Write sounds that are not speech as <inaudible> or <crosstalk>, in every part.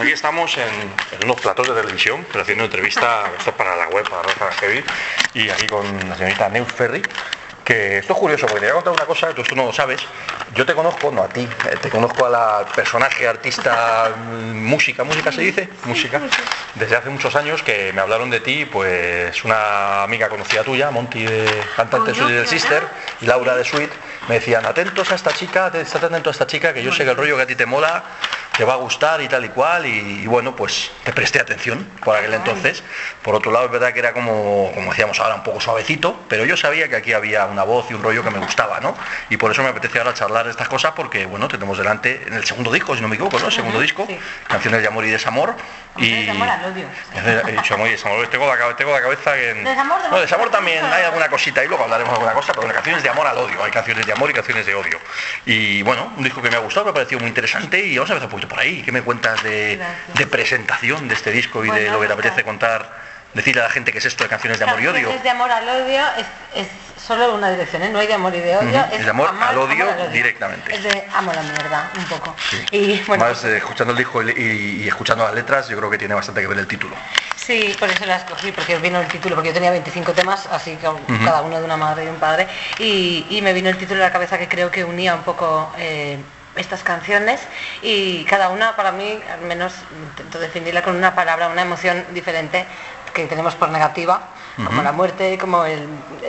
Pues aquí estamos en, unos platos de televisión, pero haciendo entrevista, <laughs> esto para la web, para Rosa Heavy, y aquí con la señorita Neus Ferry, que esto es curioso, porque te voy a contar una cosa, tú, tú no lo sabes. Yo te conozco, no a ti, eh, te conozco a la personaje, artista, mm, música, música se dice, música, desde hace muchos años que me hablaron de ti, pues una amiga conocida tuya, Monty de cantante de del Sister, y Laura de Sweet, me decían, atentos a esta chica, estate atento a esta chica, que yo sé que el rollo que a ti te mola, te va a gustar y tal y cual, y, bueno, pues te presté atención por aquel entonces. Por otro lado, es verdad que era como, como decíamos ahora, un poco suavecito, pero yo sabía que aquí había una voz y un rollo que me gustaba, ¿no? Y por eso me apetece ahora charlar estas cosas, porque bueno, tenemos delante en el segundo disco, si no me equivoco, ¿no? El segundo disco, canciones de amor y desamor. Y... De amor al odio. He dicho amor y desamor, tengo la, tengo la cabeza en... Desamor, de desamor también hay alguna cosita y luego hablaremos de alguna cosa, pero bueno, canciones de amor al odio, hay canciones de amor y canciones de odio. Y bueno, un disco que me ha gustado, me ha parecido muy interesante y vamos a empezar por ahí. ¿Qué me cuentas? de, presentación de este disco y de lo que te apetece contar, decirle a la gente que es esto de canciones de amor y odio. Canciones de amor al odio es, solo una dirección, ¿eh? no hay de amor y de odio. Es, de amor, al odio directamente. Es de amo la mierda, un poco. Y, bueno, Más eh, escuchando el disco y, escuchando las letras, yo creo que tiene bastante que ver el título. Sí, por eso la escogí, porque vino el título, porque yo tenía 25 temas, así que cada uno de una madre y un padre, y, me vino el título de la cabeza que creo que unía un poco... Eh, estas canciones y cada una para mí, al menos intento definirla con una palabra, una emoción diferente que tenemos por negativa, como la muerte, como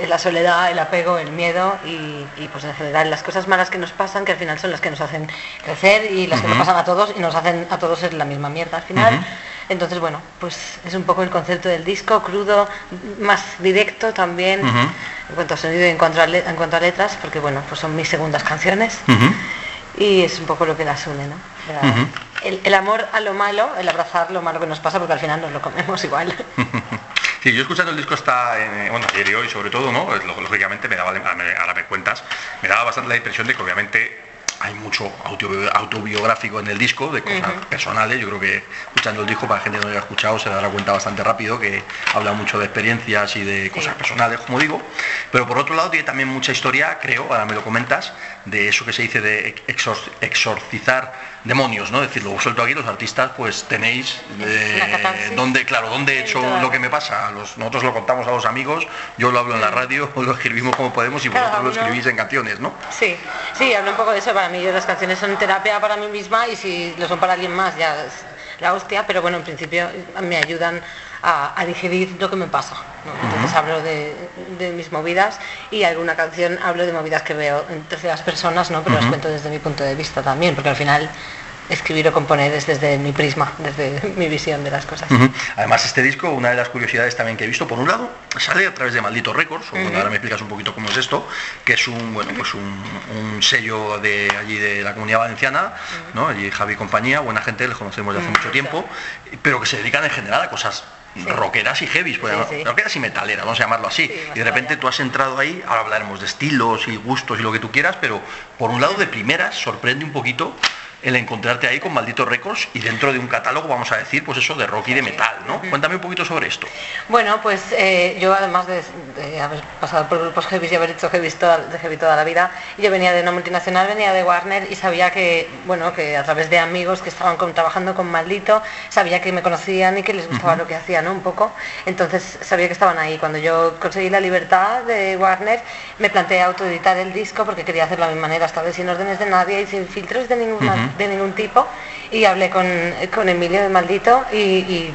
la soledad, el apego, el miedo y, pues en general las cosas malas que nos pasan, que al final son las que nos hacen crecer y las que nos pasan a todos y nos hacen a todos ser la misma mierda al final. Entonces, bueno, pues es un poco el concepto del disco, crudo, más directo también, en cuanto a sonido y en cuanto a, en cuanto a letras, porque bueno, pues son mis segundas canciones y es un poco lo que las une, ¿no? el, amor a lo malo, el abrazar lo malo que nos pasa, porque al final nos lo comemos igual. <laughs> Sí, yo escuchando el disco está, bueno, ayer y hoy sobre todo, ¿no? Lógicamente me daba, ahora me cuentas, me daba bastante la impresión de que obviamente hay mucho autobiográfico en el disco, de cosas personales. Yo creo que escuchando el disco, para la gente que no lo haya escuchado, se dará cuenta bastante rápido que habla mucho de experiencias y de cosas personales, como digo. Pero por otro lado, tiene también mucha historia, creo, ahora me lo comentas, de eso que se dice de exorcizar demonios, ¿no? Es decir, lo suelto aquí, los artistas, pues tenéis eh, donde, claro, donde he hecho lo que me pasa. nosotros lo contamos a los amigos, yo lo hablo en la radio, <laughs> lo escribimos como podemos y vosotros lo escribís en canciones, ¿no? Sí, sí, hablo un poco de eso para mí. Las canciones son terapia para mí misma y si lo son para alguien más ya es la hostia, pero bueno, en principio me ayudan a, digerir lo que me pasa. Entonces hablo de, mis movidas y alguna canción hablo de movidas que veo en terceras personas, ¿no? pero las cuento desde mi punto de vista también, porque al final escribir o componer es desde mi prisma, desde <laughs> mi visión de las cosas. Además, este disco, una de las curiosidades también que he visto, por un lado, sale a través de Maldito Records, o ahora me explicas un poquito cómo es esto, que es un, bueno, pues un, sello de allí de la comunidad valenciana, ¿no? Allí Javi y compañía, buena gente, les conocemos de hace mucho tiempo, pero que se dedican en general a cosas rockeras y heavies, pues, rockeras y metaleras, vamos a llamarlo así. y de repente tú has entrado ahí, ahora hablaremos de estilos y gustos y lo que tú quieras, pero por un lado de primeras sorprende un poquito el encontrarte ahí con Maldito Records y dentro de un catálogo, vamos a decir, pues eso de rock y de metal, ¿no? Cuéntame un poquito sobre esto. Bueno, pues eh, yo además de, haber pasado por grupos heavy y haber hecho heavy toda, de heavy toda la vida, yo venía de una multinacional, venía de Warner y sabía que, bueno, que a través de amigos que estaban trabajando con Maldito, sabía que me conocían y que les gustaba lo que hacía, ¿no? Un poco. Entonces sabía que estaban ahí. Cuando yo conseguí la libertad de Warner, me planteé autoeditar el disco porque quería hacerlo a mi manera, esta vez sin órdenes de nadie y sin filtros de ninguna de ningún tipo y hablé con, con Emilio de Maldito y,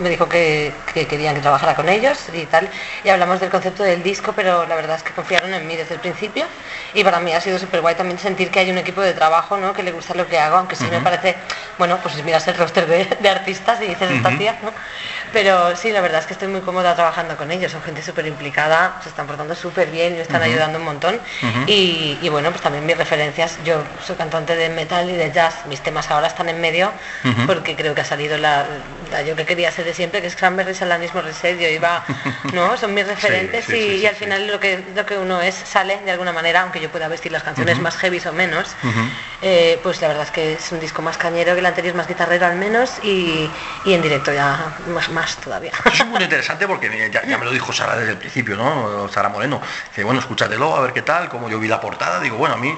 me dijo que, querían que trabajara con ellos y tal. Y hablamos del concepto del disco, pero la verdad es que confiaron en mí desde el principio y para mí ha sido súper guay también sentir que hay un equipo de trabajo ¿no? que le gusta lo que hago, aunque sí me parece, bueno, pues miras el roster de, artistas y dices, esta tía, ¿no? Pero sí, la verdad es que estoy muy cómoda trabajando con ellos, son gente súper implicada, se están portando súper bien y me están ayudando un montón. y, y, bueno, pues también mis referencias, yo soy cantante de metal y de jazz, mis temas ahora están en medio porque creo que ha salido la, yo que quería ser de siempre, que es Cranberries, Alanismo, Reset, yo iba, <laughs> ¿no? Son mis referentes y, al final lo que, lo que uno es sale de alguna manera, aunque yo pueda vestir las canciones más heavy o menos, eh, pues la verdad es que es un disco más cañero que el anterior, más guitarrero al menos y, en directo ya más, más todavía. es muy interesante porque ya, me lo dijo Sara desde el principio, ¿no? Sara Moreno, que bueno, escúchatelo, a ver qué tal, como yo vi la portada, digo, bueno, a mí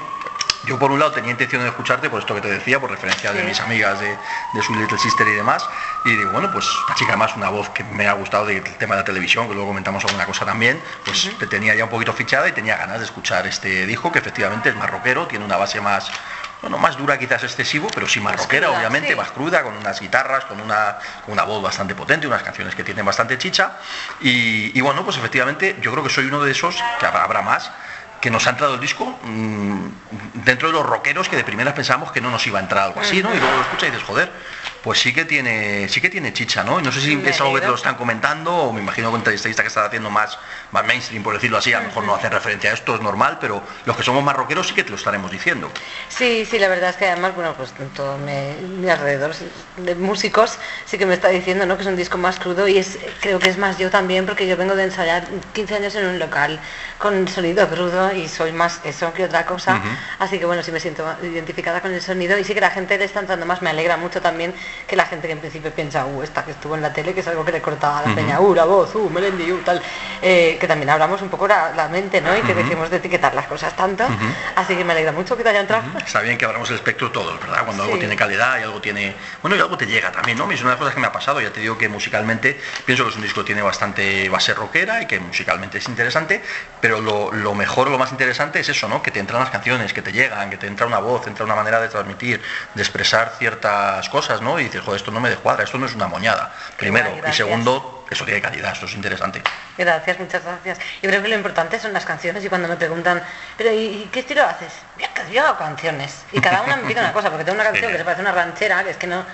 yo por un lado tenía intención de escucharte por esto que te decía, por referencia de mis amigas de, de su Little Sister y demás, y digo, bueno, pues la chica además una voz que me ha gustado del tema de la televisión, que luego comentamos alguna cosa también, pues te tenía ya un poquito fichada y tenía ganas de escuchar este disco, que efectivamente es más rockero, tiene una base más bueno, más dura quizás excesivo, pero sí más, rockera, obviamente, más cruda, con unas guitarras, con una, una, voz bastante potente, unas canciones que tienen bastante chicha. Y, bueno, pues efectivamente yo creo que soy uno de esos, que habrá, más, que nos ha entrado el disco mm, dentro de los rockeros que de primeras pensábamos que no nos iba a entrar algo así, ¿no? Y luego lo escuchas y dices, joder, pues sí que tiene sí que tiene chicha, ¿no? No sé si es algo que te lo están comentando o me imagino que un entrevistista que está haciendo más, más mainstream, por decirlo así, a lo mejor no hace referencia a esto, es normal, pero los que somos más rockeros sí que te lo estaremos diciendo. Sí, sí, la verdad es que además, bueno, pues todo mi, alrededor de músicos sí que me está diciendo, ¿no? Que es un disco más crudo y es creo que es más yo también porque yo vengo de ensayar 15 años en un local con sonido crudo y soy más eso que otra cosa, así que bueno, sí me siento identificada con el sonido y sí que la gente le está entrando más, me alegra mucho también que la gente que en principio piensa, uh, esta que estuvo en la tele, que es algo que le cortaba la peña, uh, la voz, uh, Melendi, uh, tal, eh, que también hablamos un poco la, mente, ¿no? Y que dejemos de etiquetar las cosas tanto, así que me alegra mucho que te haya entrado. Está bien que abramos el espectro todo, ¿verdad? Cuando algo tiene calidad y algo tiene, bueno, y algo te llega también, ¿no? Es una de las cosas que me ha pasado, ya te digo que musicalmente pienso que es un disco que tiene bastante base rockera y que musicalmente es interesante, pero lo, lo mejor, lo más interesante es eso, ¿no? Que te entran las canciones, que te llegan, que te entra una voz, entra una manera de transmitir, de expresar ciertas cosas, ¿no? Y dices, joder, esto no me descuadra, esto no es una moñada. Primero. y segundo, eso tiene calidad, esto es interesante. Gracias, muchas gracias. Yo creo que lo importante son las canciones y cuando me preguntan, pero ¿y qué estilo haces? Yo, hago canciones. Y cada una me pide una cosa, porque tengo una <laughs> canción que se parece a una ranchera, que es que no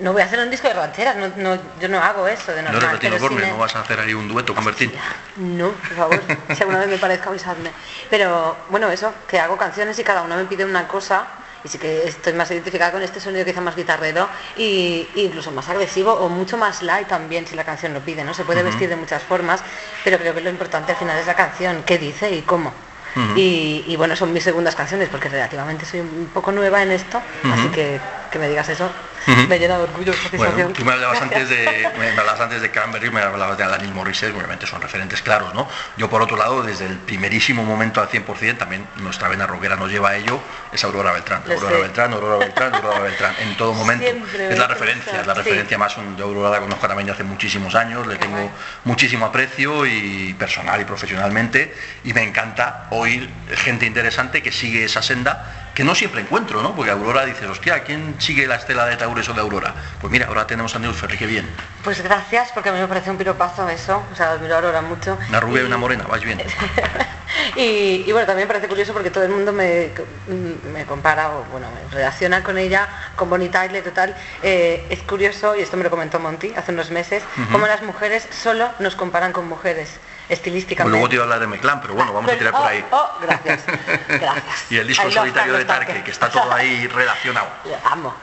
no voy a hacer un disco de rancheras, no, yo no hago eso de normal. No no vas a hacer ahí un dueto con Bertín. No, por favor, si alguna vez me parezca avisadme. Pero bueno, eso, que hago canciones y cada una me pide una cosa y sí que estoy más identificada con este sonido quizá más guitarrero y, incluso más agresivo o mucho más light también si la canción lo pide, ¿no? Se puede vestir de muchas formas, pero creo que lo importante al final es la canción, qué dice y cómo. y, bueno, son mis segundas canciones porque relativamente soy un poco nueva en esto, así que que me digas eso me llena de orgullo Bueno, tú me hablabas antes de, <laughs> me hablabas antes de Cranberry, me hablabas de Alanis Morissette, obviamente son referentes claros, ¿no? Yo por otro lado, desde el primerísimo momento al 100%, también nuestra vena rockera nos lleva a ello, es Aurora Beltrán. Aurora Beltrán, Aurora Beltrán, Aurora Beltrán, en todo <laughs> momento. es la referencia, es la referencia más, de Aurora la conozco también hace muchísimos años, le tengo muchísimo aprecio y personal y profesionalmente, y me encanta oír gente interesante que sigue esa senda que no siempre encuentro, ¿no? Porque Aurora dices, hostia, ¿quién sigue la estela de Taures o de Aurora? Pues mira, ahora tenemos a Neus Ferri, qué bien. Pues gracias, porque a mí me parece un piropazo eso, o sea, admiro a Aurora mucho. Una rubia y, una morena, vais bien. <laughs> y, bueno, también me parece curioso porque todo el mundo me, me compara o, bueno, me relaciona con ella, con Bonnie Tyler, total. Eh, es curioso, y esto me lo comentó Monty hace unos meses, cómo las mujeres solo nos comparan con mujeres estilísticamente. luego te iba a hablar de Meclán, pero bueno, vamos a tirar por ahí. Oh, oh, gracias, <laughs> gracias. y el disco solitario de Tarque, que está todo ahí <laughs> relacionado. Amo.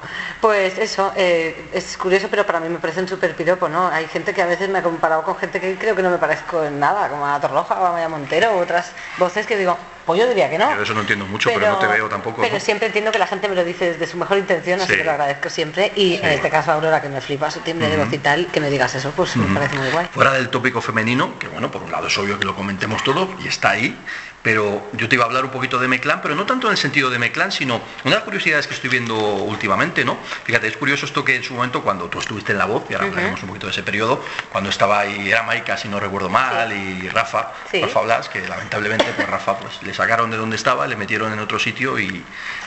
Pues eso, eh, es curioso, pero para mí me parece un súper piropo, ¿no? Hay gente que a veces me ha comparado con gente que creo que no me parezco en nada, como a Torroja o a Maya Montero, u otras voces que digo, pues yo diría que no. Yo eso no entiendo mucho, pero, no te veo tampoco. Pero siempre entiendo que la gente me lo dice desde su mejor intención, así que lo agradezco siempre. Y en este caso, Aurora, que me flipa su timbre de voz y tal, que me digas eso, pues me parece muy guay. Fuera del tópico femenino, que bueno, por un lado es obvio que lo comentemos todo y está ahí, pero yo te iba a hablar un poquito de Meclán, pero no tanto en el sentido de Meclán, sino una de las curiosidades que estoy viendo últimamente, ¿no? Fíjate, es curioso esto que en su momento, cuando tú estuviste en La Voz, y ahora hablaremos un poquito de ese periodo, cuando estaba ahí, era Maika, si no recuerdo mal, y Rafa, Rafa Blas, que lamentablemente, pues Rafa, pues le sacaron de donde estaba, le metieron en otro sitio y,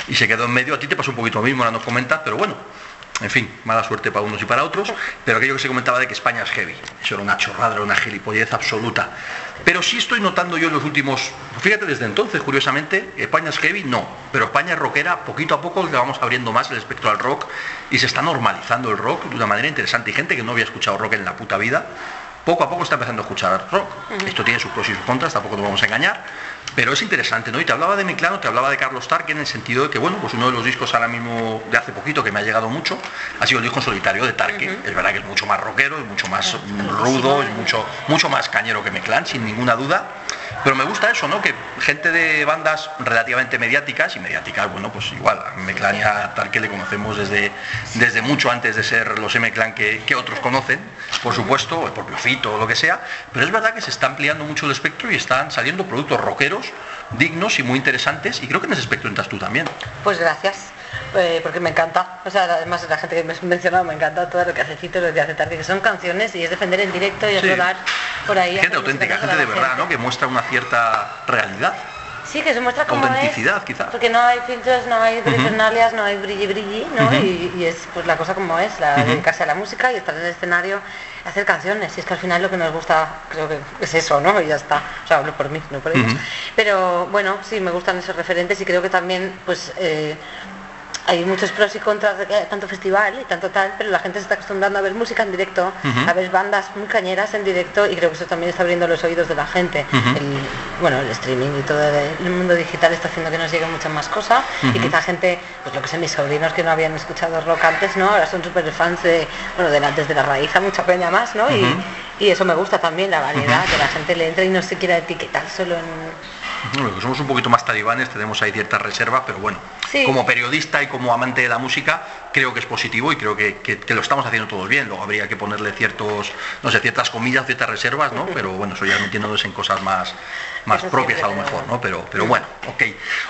y se quedó en medio. A ti te pasó un poquito lo mismo, ahora nos comentas, pero bueno, en fin, mala suerte para unos y para otros, pero aquello que se comentaba de que España es heavy, eso era una chorrada, era una gilipollez absoluta. Pero sí estoy notando yo en los últimos, fíjate desde entonces, curiosamente, España es heavy, no, pero España es rockera, poquito a poco le vamos abriendo más el espectro al rock y se está normalizando el rock de una manera interesante. Y gente que no había escuchado rock en la puta vida, poco a poco está empezando a escuchar rock. Esto tiene sus pros y sus contras, tampoco nos vamos a engañar, pero es interesante, ¿no? Y te hablaba de Meclano, te hablaba de Carlos Tarque en el sentido de que, bueno, pues uno de los discos ahora mismo de hace poquito que me ha llegado mucho ha sido el disco solitario de Tarque. Es verdad que es mucho más rockero, es mucho más rudo, es mucho, mucho más cañero que Meclán, sin ninguna duda pero me gusta eso, ¿no? Que gente de bandas relativamente mediáticas, y mediáticas, bueno, pues igual, a M-Clan ya tal que le conocemos desde, desde mucho antes de ser los M-Clan que, que otros conocen, por supuesto, el propio Fito o lo que sea, pero es verdad que se está ampliando mucho el espectro y están saliendo productos rockeros dignos y muy interesantes, y creo que en ese espectro entras tú también. Pues gracias. Eh, porque me encanta, o sea, además la gente que me ha mencionado me encanta todo lo que hace Cito, lo que hace Tarde, que son canciones y es defender en directo y es Sí. rodar por ahí. Gente auténtica, gente de verdad, gente. ¿no? Que muestra una cierta realidad. Sí, que se muestra como Autenticidad, es, quizá. Porque no hay filtros, no hay personalias, no hay brilli brilli, ¿no? Y, y es pues la cosa como es, la dedicarse a la música y estar en el escenario, hacer canciones. Y es que al final lo que nos gusta, creo que es eso, ¿no? Y ya está. O sea, hablo por mí, no por ellos. Pero bueno, sí, me gustan esos referentes y creo que también, pues. eh, hay muchos pros y contras de tanto festival y tanto tal, pero la gente se está acostumbrando a ver música en directo, a ver bandas muy cañeras en directo y creo que eso también está abriendo los oídos de la gente. El- bueno, el streaming y todo el mundo digital está haciendo que nos lleguen muchas más cosas y Ujú. quizá gente, pues lo que sé, mis sobrinos que no habían escuchado rock antes, ¿no? Ahora son súper fans de, bueno, de la- desde la raíz a mucha peña más, ¿no? Y, y eso me gusta también, la variedad, que la gente le entre y no se quiera etiquetar solo en... Que somos un poquito más talibanes, tenemos ahí ciertas reservas, pero bueno, Sí. como periodista y como amante de la música, creo que es positivo y creo que, que- que lo estamos haciendo todos bien. Luego habría que ponerle ciertos, no sé, ciertas comillas, ciertas reservas, ¿no? Pero bueno, eso ya metiéndonos en cosas más, más Eso propias a lo mejor, ¿no? Pero, pero bueno, ok.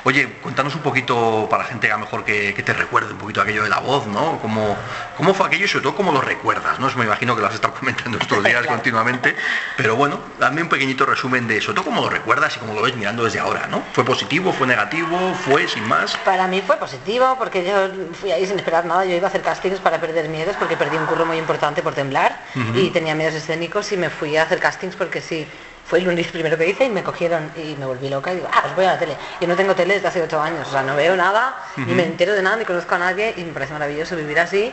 Oye, cuéntanos un poquito para la gente a lo mejor que, que te recuerde un poquito aquello de la voz, ¿no? ¿Cómo, ¿Cómo fue aquello y sobre todo cómo lo recuerdas, ¿no? Eso me imagino que lo has estado comentando estos <laughs> días Claro. continuamente, pero bueno, dame un pequeñito resumen de eso, todo cómo lo recuerdas y cómo lo ves mirando desde ahora, ¿no? ¿Fue positivo, fue negativo, fue sin más? Para mí fue positivo porque yo fui ahí sin esperar nada, yo iba a hacer castings para perder miedos porque perdí un curro muy importante por temblar y tenía miedos escénicos y me fui a hacer castings porque sí, fue el lunes primero que hice y me cogieron y me volví loca y digo, ah, pues voy a la tele. Yo no tengo tele desde hace ocho años, o sea, no veo nada, ni me entero de nada, ni conozco a nadie y me parece maravilloso vivir así.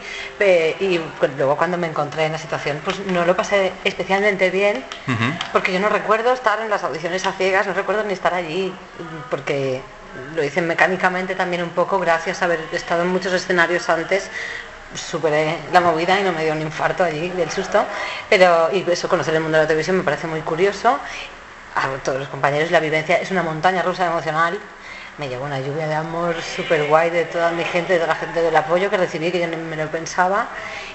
Y luego cuando me encontré en la situación, pues no lo pasé especialmente bien porque yo no recuerdo estar en las audiciones a ciegas, no recuerdo ni estar allí, porque lo hice mecánicamente también un poco, gracias a haber estado en muchos escenarios antes, superé la movida y no me dio un infarto allí del susto, pero y eso, conocer el mundo de la televisión me parece muy curioso, a todos los compañeros la vivencia es una montaña rusa emocional, me llegó una lluvia de amor súper guay de toda mi gente, de la gente del apoyo que recibí, que yo ni me lo pensaba,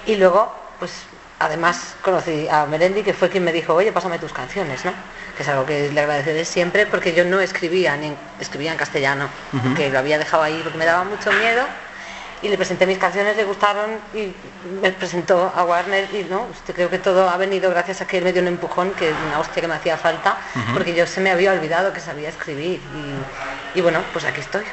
y luego, pues además conocí a Merendi, que fue quien me dijo, oye, pásame tus canciones, ¿no? Que es algo que le agradeceré siempre, porque yo no escribía, ni escribía en castellano, que lo había dejado ahí porque me daba mucho miedo, y le presenté mis canciones, le gustaron y me presentó a Warner y no, este, creo que todo ha venido gracias a que él me dio un empujón, que una hostia que me hacía falta, porque yo se me había olvidado que sabía escribir y, y bueno, pues aquí estoy.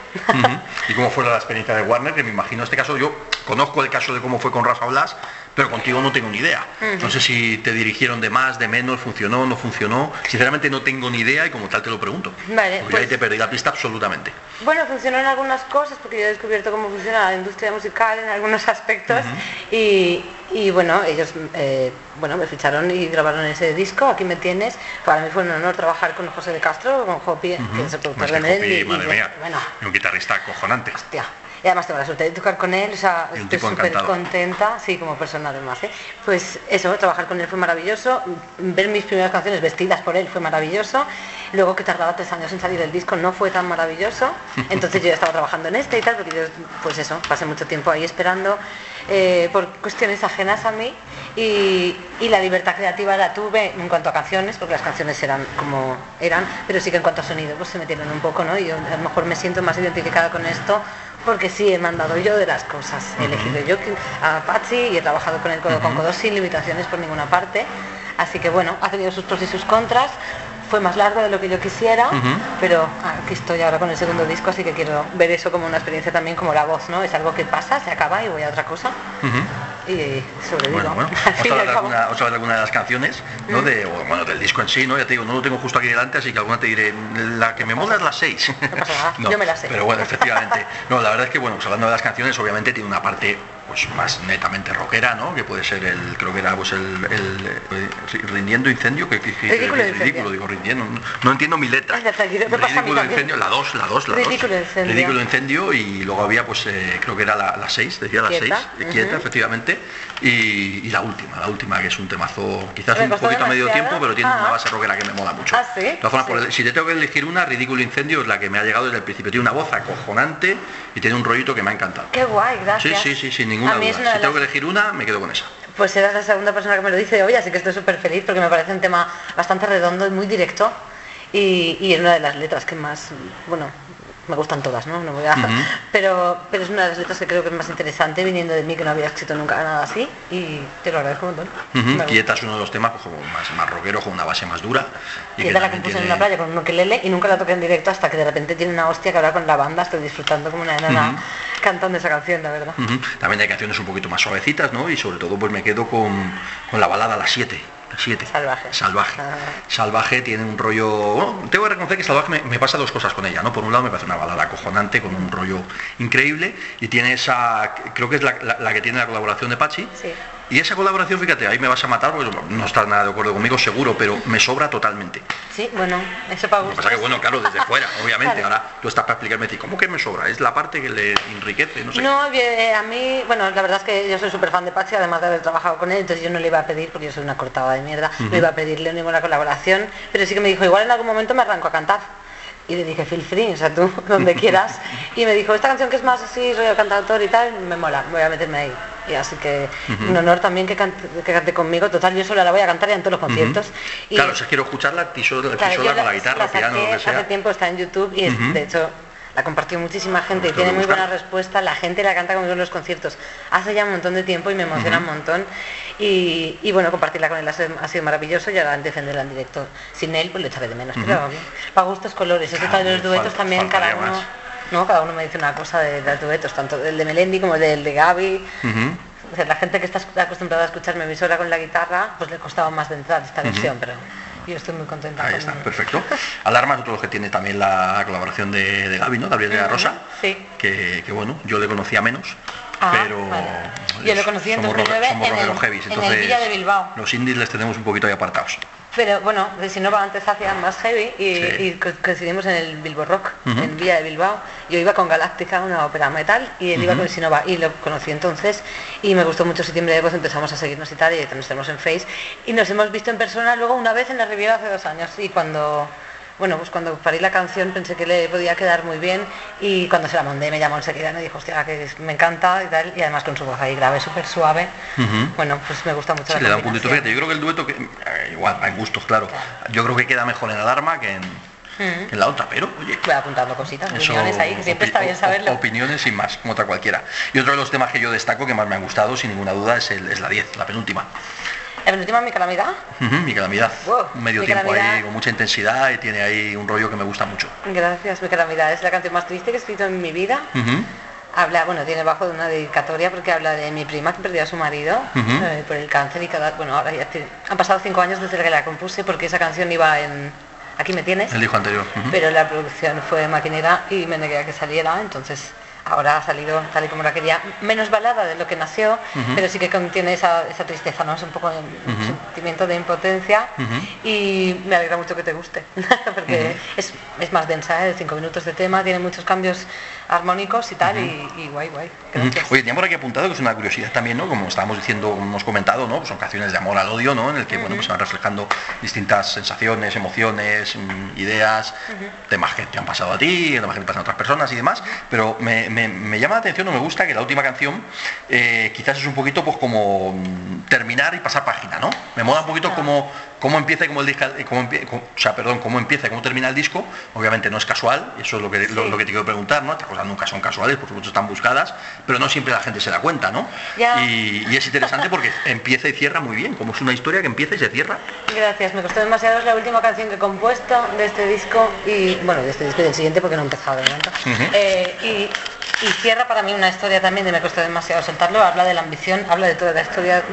¿Y cómo fue la experiencia de Warner? Que me imagino este caso, yo conozco el caso de cómo fue con Rafa Blas, pero contigo no tengo ni idea. No sé si te dirigieron de más, de menos, funcionó, no funcionó. Sinceramente no tengo ni idea y como tal te lo pregunto. Vale, ahí pues- te perdí la pista absolutamente. Bueno, funcionó en algunas cosas porque yo he descubierto cómo funciona la industria musical en algunos <laughs> aspectos y, y, bueno, ellos eh, bueno, me ficharon y grabaron ese disco, aquí me tienes. Para mí fue un honor trabajar con José de Castro, con Jopi, que es el productor de mía. bueno, Y un guitarrista acojonante. hostia. Y además tengo la suerte de tocar con él, o sea, estoy súper contenta, sí, como persona además, ¿eh? Pues eso, trabajar con él fue maravilloso, ver mis primeras canciones vestidas por él fue maravilloso, luego que tardaba tres años en salir el disco no fue tan maravilloso, <laughs> entonces yo ya estaba trabajando en este y tal, porque yo, pues eso, pasé mucho tiempo ahí esperando eh, por cuestiones ajenas a mí y, y la libertad creativa la tuve en cuanto a canciones, porque las canciones eran como eran, pero sí que en cuanto a sonido pues se metieron un poco, ¿no? Y yo a lo mejor me siento más identificada con esto porque sí he mandado yo de las cosas, he elegido yo a Patsy y he trabajado con él codo con codo sin limitaciones por ninguna parte, así que bueno, ha tenido sus pros y sus contras, fue más largo de lo que yo quisiera, pero aquí estoy ahora con el segundo disco, así que quiero ver eso como una experiencia también como la voz, ¿no? Es algo que pasa, se acaba y voy a otra cosa. Y sobrevivo. Bueno, bueno. <laughs> Vamos a de alguna, vamos a hablar de alguna de las canciones, ¿no? De, o, bueno, del disco en sí, ¿no? Ya te digo, no lo tengo justo aquí delante, así que alguna te diré, la que me mola es la 6. pasa nada, <laughs> yo me la sé. Pero bueno, efectivamente. No, la verdad es que, bueno, pues hablando de las canciones, obviamente tiene una parte pues más netamente rockera, ¿no? Que puede ser el, creo que era pues el, el, eh, rindiendo incendio, que, que, que Ridículo es incendio. ridículo, digo rindiendo, no, no entiendo mi letra. Ridículo incendio, la 2, la 2, la 2. Ridículo incendio. Ridículo incendio y luego había pues eh, creo que era la 6, decía la 6, Quieta, quieta, ujú. Y, y la última, la última que es un temazo, quizás un poquito a medio tiempo, pero tiene Ah. una base rockera que me mola mucho. Ah, ¿sí? De todas formas, Sí. por el- si te tengo que elegir una, Ridículo Incendio es la que me ha llegado desde el principio. Tiene una voz acojonante y tiene un rollito que me ha encantado. Qué guay, Sí, gracias. sí, sí, sin ninguna duda. Si tengo que elegir una, me quedo con esa. Pues eras la segunda persona que me lo dice hoy, así que estoy súper feliz porque me parece un tema bastante redondo y muy directo. Y, y es una de las letras que más, bueno, me gustan todas, ¿no? no voy a- Ujú. pero, pero es una de las letras que creo que es más interesante viniendo de mí, que no había escrito nunca nada así. Y te lo agradezco un montón. Gusta. Quieta es uno de los temas pues, como más, más rockero, con una base más dura. Y Quieta la también compuse en una playa con un ukelele y nunca la toqué en directo hasta que de repente tiene una hostia que ahora con la banda estoy disfrutando como una enana Ujú. cantando esa canción, la verdad. También hay canciones un poquito más suavecitas, ¿no? Y sobre todo pues me quedo con, con la balada Las 7. Las 7. Salvaje. Salvaje. Ah. Salvaje tiene un rollo... bueno, tengo que reconocer que Salvaje me, me pasa dos cosas con ella, ¿no? Por un lado me parece una balada acojonante con un rollo increíble y tiene esa... Creo que es la, la- la que tiene la colaboración de Pachi. Sí. Y esa colaboración, fíjate, ahí me vas a matar porque no estás nada de acuerdo conmigo, seguro, pero me sobra totalmente. Sí, bueno, eso para Lo que pasa que, bueno, claro, desde fuera, <laughs> obviamente. Claro. Ahora tú estás para explicarme, y ¿cómo que me sobra? Es la parte que le enriquece, no sé. No, eh, a mí, bueno, la verdad es que yo soy súper fan de Pachi, además de haber trabajado con él, entonces yo no le iba a pedir, porque yo soy una cortada de mierda, no iba a pedirle ninguna colaboración, pero sí que me dijo, igual en algún momento me arranco a cantar. Y le dije, feel free, o sea, tú, <laughs> donde quieras. Y me dijo, esta canción que es más así, rollo cantautor y tal, me mola, voy a meterme ahí. Y así que un honor también que cante, que cante conmigo, total, yo sola la voy a cantar ya en todos los conciertos. Y- Claro, si quiero escucharla, a ti sola, a ti Claro, con la guitarra, la el piano, lo saqué que hace sea. tiempo, está en YouTube y es- Ujú. de hecho la compartió muchísima gente y tiene muy buena respuesta. La gente la canta conmigo en los conciertos hace ya un montón de tiempo y me emociona un montón. Y, y bueno, compartirla con él ha sido, ha sido maravilloso y ahora defenderla en directo. Sin él, pues le echaré de menos. Pero para gustos colores. Claro, de los duetos también, cada uno. más. No, cada uno me dice una cosa de, de los duetos, tanto el de Melendi como el del de Gaby. Ujú. O sea, la gente que está acostumbrada a escucharme mi sola con la guitarra, pues le costaba más de entrar esta versión, pero yo estoy muy contenta. Ahí con- está, perfecto. Alarma es otro los que tiene también la colaboración de, de Gaby, ¿no? Gabriel de la Rosa. sí. Que, que, bueno, yo le conocía menos. Ah, pero vale. Yo lo conocí en somos 2009 rock- somos en el- heavies, en el entonces Villa de Bilbao. los indies les tenemos un poquito ahí apartados. Pero bueno, de Sinova antes hacían más heavy y, Sí. y co- coincidimos en el Bilbo Rock, en Villa de Bilbao. Yo iba con Galáctica, una ópera metal, y él iba con Sinova y lo conocí entonces y me gustó mucho septiembre, pues empezamos a seguirnos y tal, y nos tenemos en Face. Y nos hemos visto en persona luego una vez en la Riviera hace dos años y cuando... Bueno, pues cuando parí la canción pensé que le podía quedar muy bien y cuando se la mandé me llamó enseguida y me dijo, hostia, que me encanta y tal, y además con su voz ahí grave, súper suave. Bueno, pues me gusta mucho Sí, la le da un puntito. Fíjate, yo creo que el dueto, que, eh, igual, en gustos, claro. Yo creo que queda mejor en Alarma que en, en la otra, pero oye. Voy apuntando cositas, Eso, opiniones ahí, que siempre está bien saberlo. Opiniones sin más, como otra cualquiera. Y otro de los temas que yo destaco, que más me han gustado, sin ninguna duda, es, el- es la 10, la penúltima. La penúltima mi calamidad. Mi calamidad. Wow, medio Mi tiempo ahí Calamidad. con mucha intensidad y tiene ahí un rollo que me gusta mucho. Gracias, mi calamidad. Es la canción más triste que he escrito en mi vida. Habla, bueno, tiene bajo de una dedicatoria porque habla de mi prima que perdió a su marido eh, por el cáncer y cada, bueno, ahora ya tiene- han pasado cinco años desde que la compuse porque esa canción iba en Aquí me tienes, El disco anterior. Pero la producción fue maquinera y me negué a que saliera, entonces ahora ha salido tal y como la quería, menos balada de lo que nació, pero sí que contiene esa, esa tristeza, ¿no? Es un poco un sentimiento de impotencia y me alegra mucho que te guste, <laughs> porque es, es más densa, ¿eh? cinco minutos de tema, tiene muchos cambios armónicos y tal, y, y guay, guay. Oye, teníamos aquí apuntado que es una curiosidad también, ¿no? Como estábamos diciendo, hemos comentado, ¿no? Pues son canciones de amor al odio, ¿no? En el que, bueno, pues se van reflejando distintas sensaciones, emociones, mm, ideas, temas que te han pasado a ti, temas que te pasan a otras personas y demás. Pero me, me- me llama la atención o me gusta que la última canción eh, quizás es un poquito, pues, como mm, terminar y pasar página, ¿no? Me mola un poquito Ah. cómo, cómo empieza y cómo el disco, cómo empie- cómo- o sea, perdón, cómo empieza y cómo termina el disco. Obviamente no es casual, eso es lo que, lo, Sí. lo que te quiero preguntar, ¿no? Estas cosas nunca son casuales, por supuesto están buscadas, pero no siempre la gente se da cuenta, ¿no? Y, y es interesante porque empieza y cierra muy bien, como es una historia que empieza y se cierra. Gracias, me costó demasiado, es la última canción que he compuesto de este disco y bueno, de este disco y del siguiente porque no he empezado de momento. Ujú. Eh, y, y cierra para mí una historia también de me costó demasiado soltarlo, habla de la ambición, habla de toda la historia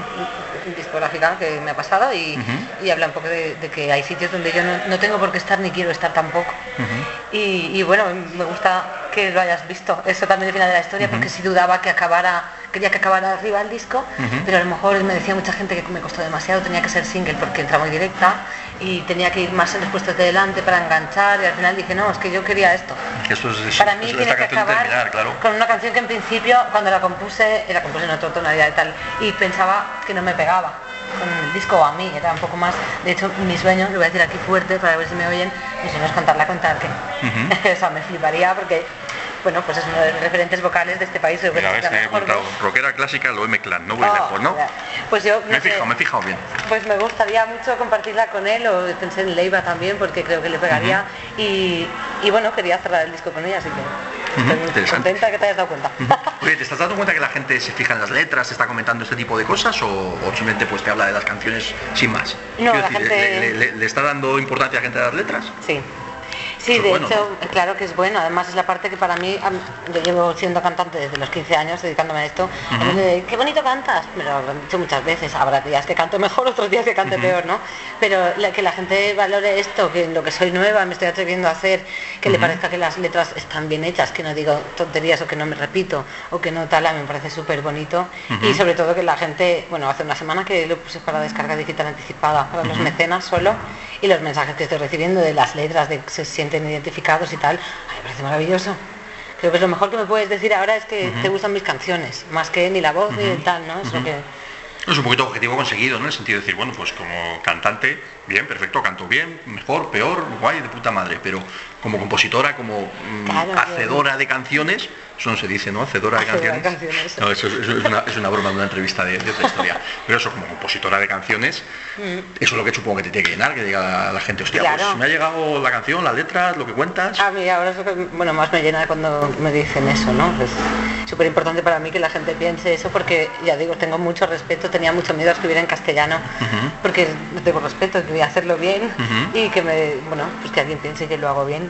discográfica que me ha pasado y, y habla un poco de, de que hay sitios donde yo no, no tengo por qué estar ni quiero estar tampoco. y, y bueno, me gusta que lo hayas visto, eso también al final de la historia, porque si dudaba que acabara quería que acabara arriba el disco, pero a lo mejor me decía mucha gente que me costó demasiado, tenía que ser single porque entra muy directa y tenía que ir más en los puestos de delante para enganchar y al final dije, no, es que yo quería esto. Que eso es, para mí eso- tiene que acabar terminar, claro. con una canción que en principio cuando la compuse, la compuse en otra tonalidad y tal, y pensaba que no me pegaba con el disco a mí, era un poco más, de hecho mi sueño, lo voy a decir aquí fuerte para ver si me oyen, mi sueño es cantarla con Tarque. <laughs> o sea, me fliparía porque, bueno, pues es uno de los referentes vocales de este país. que Mira, ves, la me he voz. Rockera clásica, lo M-Clan, no voy Oh, lejos, ¿no? mira. Pues yo, no Me he fijado, me he fijado bien. pues me gustaría mucho compartirla con él, o pensé en Leiva también, porque creo que le pegaría. y, y bueno, quería cerrar el disco con ella, así que Ujú, estoy muy interesante. contenta que te hayas dado cuenta. Oye, ¿te estás dando cuenta que la gente se fija en las letras, se está comentando este tipo de cosas o, o simplemente pues te habla de las canciones sin más? No, la decir, gente- ¿le, le- le- le está dando importancia a la gente a las letras? Sí. Sí, de bueno, hecho, claro que es bueno. Además es la parte que para mí, yo llevo siendo cantante desde los 15 años, dedicándome a esto. De, qué bonito cantas, me lo han dicho muchas veces. Habrá días que canto mejor, <laughs> otros días que cante peor, ¿no? Pero la- que la gente valore esto, que en lo que soy nueva me estoy atreviendo a hacer, que le parezca que las letras están bien hechas, que no digo tonterías o que no me repito o que no tal, a mí me parece súper bonito. Y sobre todo que la gente, bueno, hace una semana que lo puse para descarga digital anticipada para los mecenas solo y los mensajes que estoy recibiendo de las letras, de que se sienten identificados y tal, ay, me parece maravilloso. Creo que lo mejor que me puedes decir ahora es que te gustan mis canciones, más que ni la voz ni el tal, ¿no? Es lo que... Es un poquito objetivo conseguido, ¿no? En el sentido de decir, bueno, pues como cantante, bien, perfecto, canto bien, mejor, peor, guay, de puta madre, pero como compositora, como mm, Claro, hacedora de canciones, eso no se dice, ¿no? Hacedora de Hacedora de canciones. canciones. No, eso, es- eso es, una, es una broma de una entrevista de, de otra historia. Pero eso, como compositora de canciones, eso es lo que supongo que te tiene que llenar, que diga la, la gente, hostia, Claro. pues me ha llegado la canción, las letras, lo que cuentas. A mí ahora es lo que bueno, más me llena cuando me dicen eso, ¿no? Es súper importante para mí que la gente piense eso porque, ya digo, tengo mucho respeto, tenía mucho miedo a escribir en castellano porque no tengo respeto, que voy a hacerlo bien y que me, bueno, pues que alguien piense que lo hago bien.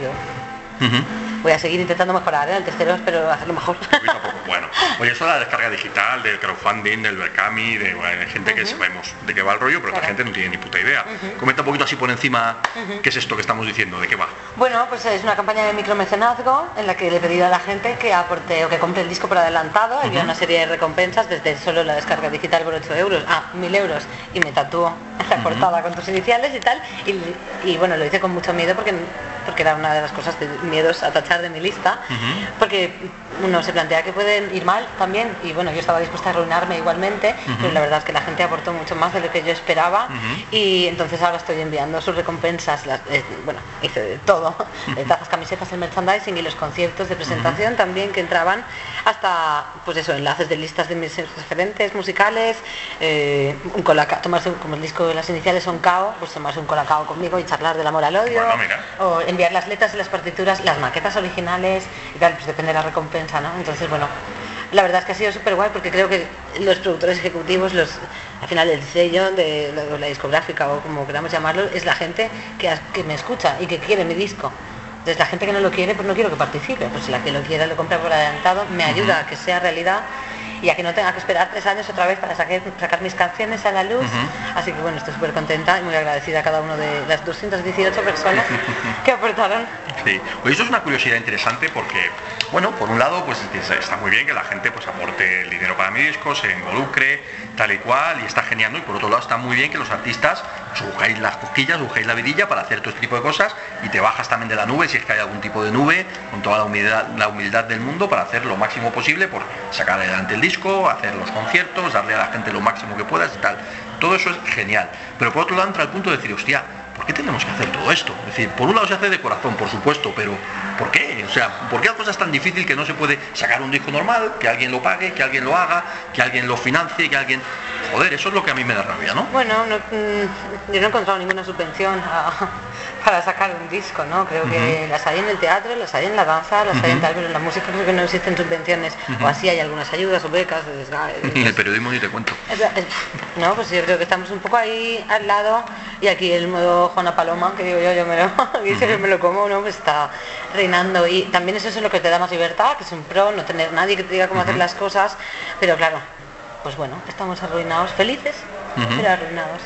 Yo. Voy a seguir intentando mejorar, ¿eh? el tercero espero hacerlo mejor. Poquito a poco. Bueno, oye, esto de la descarga digital, del crowdfunding, del Berkami, de bueno, hay gente que sabemos de qué va el rollo, pero otra Claro. gente no tiene ni puta idea. Comenta un poquito así por encima qué es esto que estamos diciendo, de qué va. Bueno, pues es una campaña de micromecenazgo en la que le he pedido a la gente que aporte o que compre el disco por adelantado. Había una serie de recompensas, desde solo la descarga digital por 8 euros, ah, 1000 euros, y me tatuó la portada con tus iniciales y tal. Y, y bueno, lo hice con mucho miedo porque, porque era una de las cosas de miedos a de mi lista, porque uno se plantea que pueden ir mal también, y bueno, yo estaba dispuesta a arruinarme igualmente, pero la verdad es que la gente aportó mucho más de lo que yo esperaba, y entonces ahora estoy enviando sus recompensas, las- eh, bueno, hice de todo, de tazas, camisetas, el merchandising y los conciertos de presentación también que entraban, hasta, pues eso, enlaces de listas de mis referentes musicales, eh, un colacao, tomarse un- como el disco de las iniciales son cao, pues tomarse un colacao conmigo y charlar del amor al odio, Bueno, o enviar las letras y las partituras, las maquetas originales y tal, pues depende de la recompensa, ¿no? Entonces, bueno, la verdad es que ha sido súper guay porque creo que los productores ejecutivos, los al final el sello de la, la discográfica o como queramos llamarlo, es la gente que, que me escucha y que quiere mi disco. Entonces la gente que no lo quiere, pues no quiero que participe, pues la que lo quiera lo compra por adelantado, me ayuda a que sea realidad y a que no tenga que esperar tres años otra vez para sacar, sacar mis canciones a la luz. Así que bueno, estoy súper contenta y muy agradecida a cada uno de las 218 personas <laughs> que aportaron. Sí. Oye, esto es una curiosidad interesante porque, bueno, por un lado, pues es- está muy bien que la gente pues aporte el dinero para mi disco, se involucre, tal y cual, y está genial, ¿no? Y por otro lado está muy bien que los artistas os las cosquillas, buscáis la vidilla para hacer todo este tipo de cosas y te bajas también de la nube, si es que hay algún tipo de nube, con toda la humildad, la humildad del mundo para hacer lo máximo posible por sacar adelante el disco, hacer los conciertos, darle a la gente lo máximo que puedas y tal. Todo eso es genial. Pero por otro lado entra el punto de decir, hostia, ¿por qué tenemos que hacer todo esto? Es decir, por un lado se hace de corazón, por supuesto, pero ¿por qué? O sea, ¿por qué cosa es tan difícil que no se puede sacar un disco normal, que alguien lo pague, que alguien lo haga, que alguien lo financie, que alguien... Joder, eso es lo que a mí me da rabia, ¿no? Bueno, no, mm, yo no he encontrado ninguna subvención a- <laughs> para sacar un disco, ¿no? Creo que las hay en el teatro, las hay en la danza, las hay en tal, pero en la música creo que no existen subvenciones, o así hay algunas ayudas o becas. <laughs> en el periodismo ni te cuento. No, pues yo creo que estamos un poco ahí al lado y aquí el modo Juana Paloma, que digo yo, yo me lo, <laughs> yo me lo como, ¿no? Pues está reinando y también eso es lo que te da más libertad, que es un pro, no tener nadie que te diga cómo hacer las cosas, pero claro, pues bueno, estamos arruinados, felices, pero arruinados.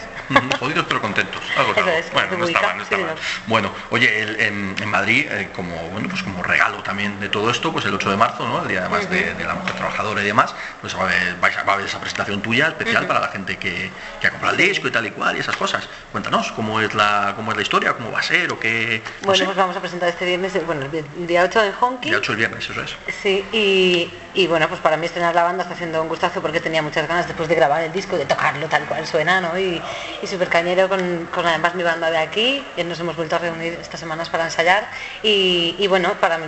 Jodidos pero contentos. Algo Eso es, bueno, no está mal, no está mal. Bueno, oye, el- en, en Madrid, eh, como bueno, pues como regalo también de todo esto, pues el 8 de marzo, ¿no? El día además de, de la mujer trabajadora y demás, pues va a haber, vais a- va a haber esa presentación tuya especial para la gente que, que ha comprado el disco y tal y cual y esas cosas. Cuéntanos cómo es la, cómo es la historia, cómo va a ser o qué. no Bueno, sé. pues vamos a presentar este viernes, bueno, el día 8 en Honky. Día 8 el viernes, eso es. Sí, y, y bueno, pues para mí estrenar la banda está haciendo un gustazo porque tenía muchas ganas después de grabar el disco, de tocarlo tal cual suena, ¿no? Y, y súper cañero con, además mi banda de aquí, y nos hemos vuelto a reunir estas semanas para ensayar. Y, bueno, para mí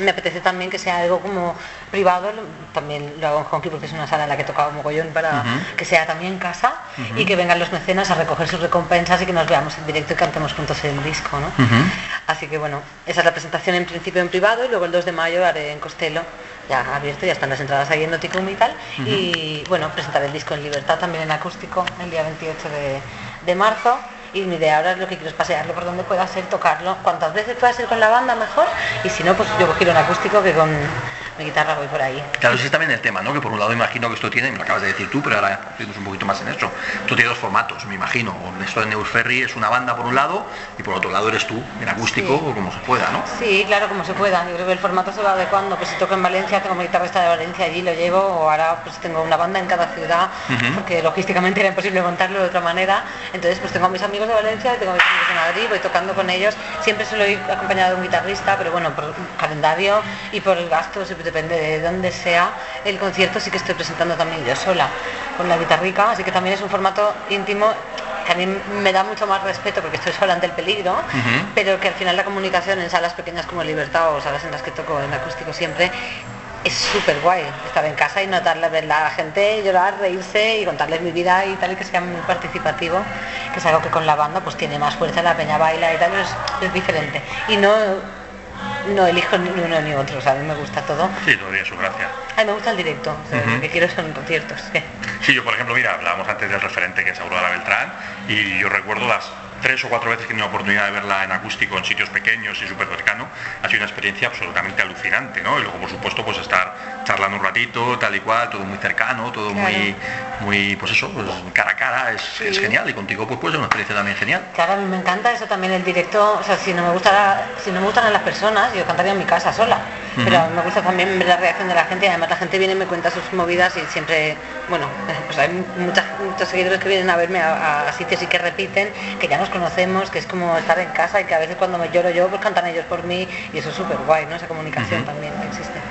me apetece también que sea algo como privado, también lo hago en Honky porque es una sala en la que he tocado mogollón para que sea también casa y que vengan los mecenas a recoger sus recompensas y que nos veamos en directo y cantemos juntos el disco, ¿no? Así que bueno, esa es la presentación en principio en privado y luego el 2 de mayo haré en Costello, ya abierto, ya están las entradas ahí en Noticum y tal. Y bueno, presentar el disco en libertad también en acústico el día 28 de, de marzo. Y mi idea ahora es lo que quiero es pasearlo por donde pueda ser, tocarlo, cuantas veces pueda ser con la banda mejor. Y si no, pues yo quiero en acústico que con mi guitarra voy por ahí. Claro, ese es también el tema, ¿no? Que por un lado imagino que esto tiene, me lo acabas de decir tú, pero ahora seguimos un poquito más en esto. Esto tiene dos formatos, me imagino. Esto de Neus Ferry es una banda por un lado y por otro lado eres tú, en acústico Sí. o como se pueda, ¿no? Sí, claro, como se pueda. Yo creo que el formato se va adecuando. Pues si toco en Valencia, tengo mi guitarrista de Valencia, allí lo llevo, o ahora pues tengo una banda en cada ciudad, Ujú. porque logísticamente era imposible montarlo de otra manera. Entonces pues tengo a mis amigos de Valencia y tengo a mis amigos de Madrid, voy tocando con ellos. Siempre suelo ir acompañado de un guitarrista, pero bueno, por calendario y por el gasto, siempre depende de dónde sea el concierto, sí que estoy presentando también yo sola con la guitarrica, así que también es un formato íntimo que a mí me da mucho más respeto porque estoy sola ante el peligro, pero que al final la comunicación en salas pequeñas como Libertad o salas en las que toco en acústico siempre es súper guay estar en casa y notarle ver a la gente llorar, reírse y contarles mi vida y tal y que sea muy participativo, que es algo que con la banda pues tiene más fuerza, la peña baila y tal, es, es diferente. Y no, no elijo ni uno ni otro, o sea, a mí me gusta todo. Sí, todavía su gracia. A mí me gusta el directo, o sea, Ujú. lo que quiero son conciertos. Sí, yo por ejemplo, mira, hablábamos antes del referente que es Aurora Beltrán y yo recuerdo las tres o cuatro veces que he tenido la oportunidad de verla en acústico en sitios pequeños y súper cercano, ha sido una experiencia absolutamente alucinante, ¿no? Y luego, por supuesto, pues estar charlando un ratito, tal y cual, todo muy cercano, todo muy, muy, pues eso, pues, cara a cara, es, genial y contigo pues puede ser una experiencia también genial. Claro, a mí me encanta eso también el directo, o sea, si no me gustara, si no me gustan las personas, yo cantaría en mi casa sola. Pero me gusta también ver la reacción de la gente y además la gente viene y me cuenta sus movidas y siempre, bueno, <laughs> pues hay muchas, muchos seguidores que vienen a verme a, a sitios y que repiten, que ya nos conocemos, que es como estar en casa y que a veces cuando me lloro yo, pues cantan ellos por mí y eso es súper guay, ¿no? Esa comunicación también que existe.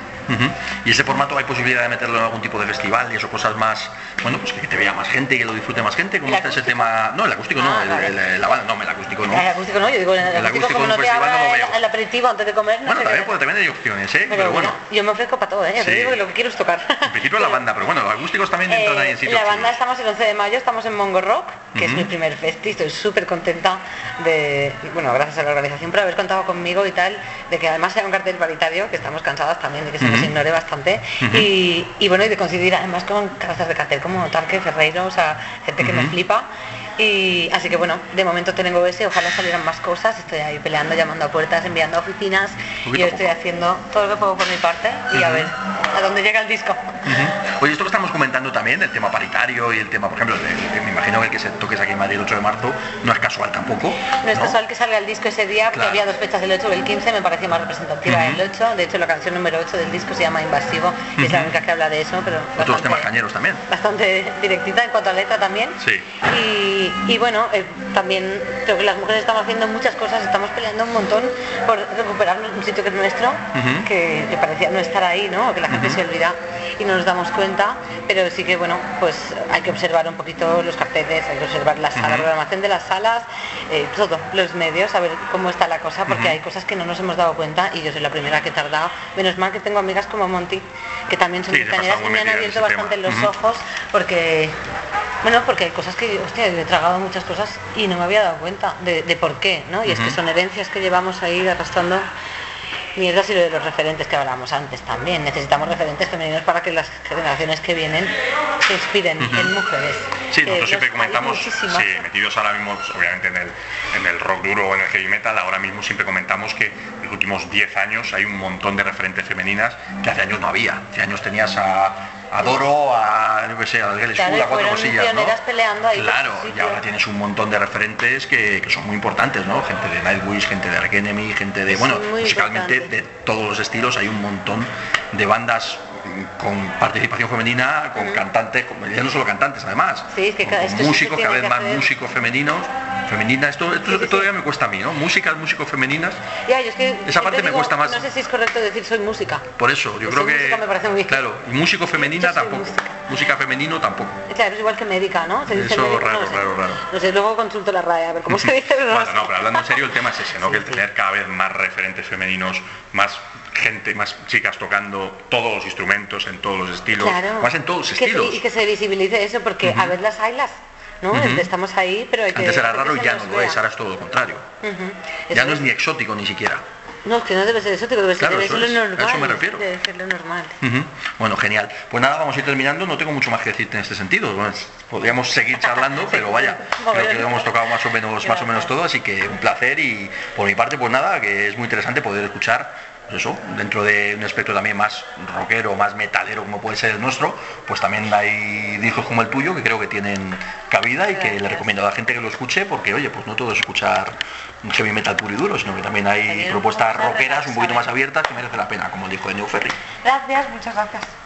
Y ese formato hay posibilidad de meterlo en algún tipo de festival y eso cosas más, bueno, pues que te vea más gente y que lo disfrute más gente, ¿cómo ¿El está ese tema? No, el acústico no, Ah, el, vale. el- la banda, no, el acústico no. El acústico no, yo digo, el, El acústico, acústico como no te no el, el aperitivo antes de comer, no Bueno, también, también hay opciones, ¿eh? Pero, Pero, bueno, yo me ofrezco para todo, ¿eh? Sí. digo que lo que quiero es tocar. <laughs> en principio la banda, pero bueno, los acústicos también entran ahí en Eh, la banda estamos el 11 de mayo, estamos en Mongo Rock, que es mi primer festi, estoy súper contenta de, bueno, gracias a la organización por haber contado conmigo y tal, de que además sea un cartel paritario, que estamos cansadas también de que se ignore bastante, y, y bueno, y de coincidir además con cabezas de cartel como Tarque, Ferreiro, o sea, gente que me flipa. Y así que bueno, de momento tengo ese, ojalá salieran más cosas, estoy ahí peleando, llamando a puertas, enviando a oficinas, y estoy haciendo todo lo que puedo por mi parte y a ver a dónde llega el disco. Ujú. Oye, esto que también, el tema paritario y el tema, por ejemplo, de- me imagino que el que se toques aquí en Madrid el 8 de marzo no es casual tampoco. No es casual que salga el disco ese día, porque Claro. había dos fechas, el 8 y el 15, me parecía más representativa Ujú. el 8. De hecho, la canción número 8 del disco se llama Invasivo, y es la única que habla de eso, pero Otros bastante, temas cañeros también. bastante directita en cuanto a letra también. Sí. Y, y bueno, eh, también creo que las mujeres estamos haciendo muchas cosas, estamos peleando un montón por recuperar un sitio que es nuestro, que parecía no estar ahí, ¿no? que la gente se olvida y no nos damos cuenta, pero sí que bueno, pues hay que observar un poquito los carteles, hay que observar la sala, la programación de las salas, eh, todo, los medios, a ver cómo está la cosa, porque hay cosas que no nos hemos dado cuenta y yo soy la primera que he tardado. Menos mal que tengo amigas como Monty, que también son Sí, cañeras y me han abierto bastante los ojos, porque bueno, porque hay cosas que, hostia, yo he tragado muchas cosas y no me había dado cuenta de, de por qué, ¿no? Y es que son herencias que llevamos ahí arrastrando mierdas y lo de los referentes que hablábamos antes también. Necesitamos referentes femeninos para que las generaciones que vienen se inspiren en mujeres. Sí, Que nosotros siempre comentamos, sí, metidos ahora mismo, pues, obviamente en el, en el rock duro o en el heavy metal, ahora mismo siempre comentamos que en los últimos 10 años hay un montón de referentes femeninas que hace años no había. Hace años tenías a Adoro a, yo qué sé, a Girl Claro, a cuatro cosillas, ¿no? peleando ahí Claro, y ahora tienes un montón de referentes que, que son muy importantes, ¿no? Gente de Nightwish, gente de Ark Enemy, gente de, bueno, musicalmente importante. de todos los estilos, hay un montón de bandas con participación femenina, con cantantes, con, ya no solo cantantes además, Sí, es que con- se músicos, cada vez más hacer. músicos femeninos, femeninas, esto, esto, Sí, sí, ya me cuesta a mí, ¿no? Músicas, músicos femeninas, Ya, yo es que Esa parte me cuesta más. No sé si es correcto decir soy música. por eso, yo creo que, me parece muy bien. claro, y músico femenina tampoco, música. música femenino tampoco. Claro, es igual que médica, ¿no? Se dice Eso, raro, no lo sé. raro, raro. No sé, luego consulto la RAE a ver cómo se dice. no <laughs> Bueno, no, pero hablando en serio, el tema es ese, ¿no? Que el tener cada vez más referentes femeninos, más gente, más chicas tocando todos los instrumentos, en todos los estilos, Claro. más en todos los Que estilos. y que se visibilice eso, porque a ver las haylas, ¿no? Ujú. Estamos ahí, pero hay que... Antes era raro y ya no lo es, ahora es todo lo contrario. Ya no es ni exótico ni siquiera. No, que no debe ser debe ser, Claro, debe eso ser lo es, a normal. eso me refiero. Debe ser lo normal. Bueno, genial. Pues nada, vamos a ir terminando. No tengo mucho más que decirte en este sentido. Bueno, podríamos seguir charlando, <laughs> pero vaya, creo que hemos tocado más o menos, más o menos todo, así que un placer y por mi parte, pues nada, que es muy interesante poder escuchar eso, dentro de un espectro también más rockero, más metalero como puede ser el nuestro, pues también hay discos como el tuyo que creo que tienen cabida y que le recomiendo a la gente que lo escuche porque oye, pues no todo es escuchar heavy metal puro y duro, sino que también hay propuestas rockeras un poquito más abiertas que merece la pena, como dijo de New Ferry. Gracias, muchas gracias.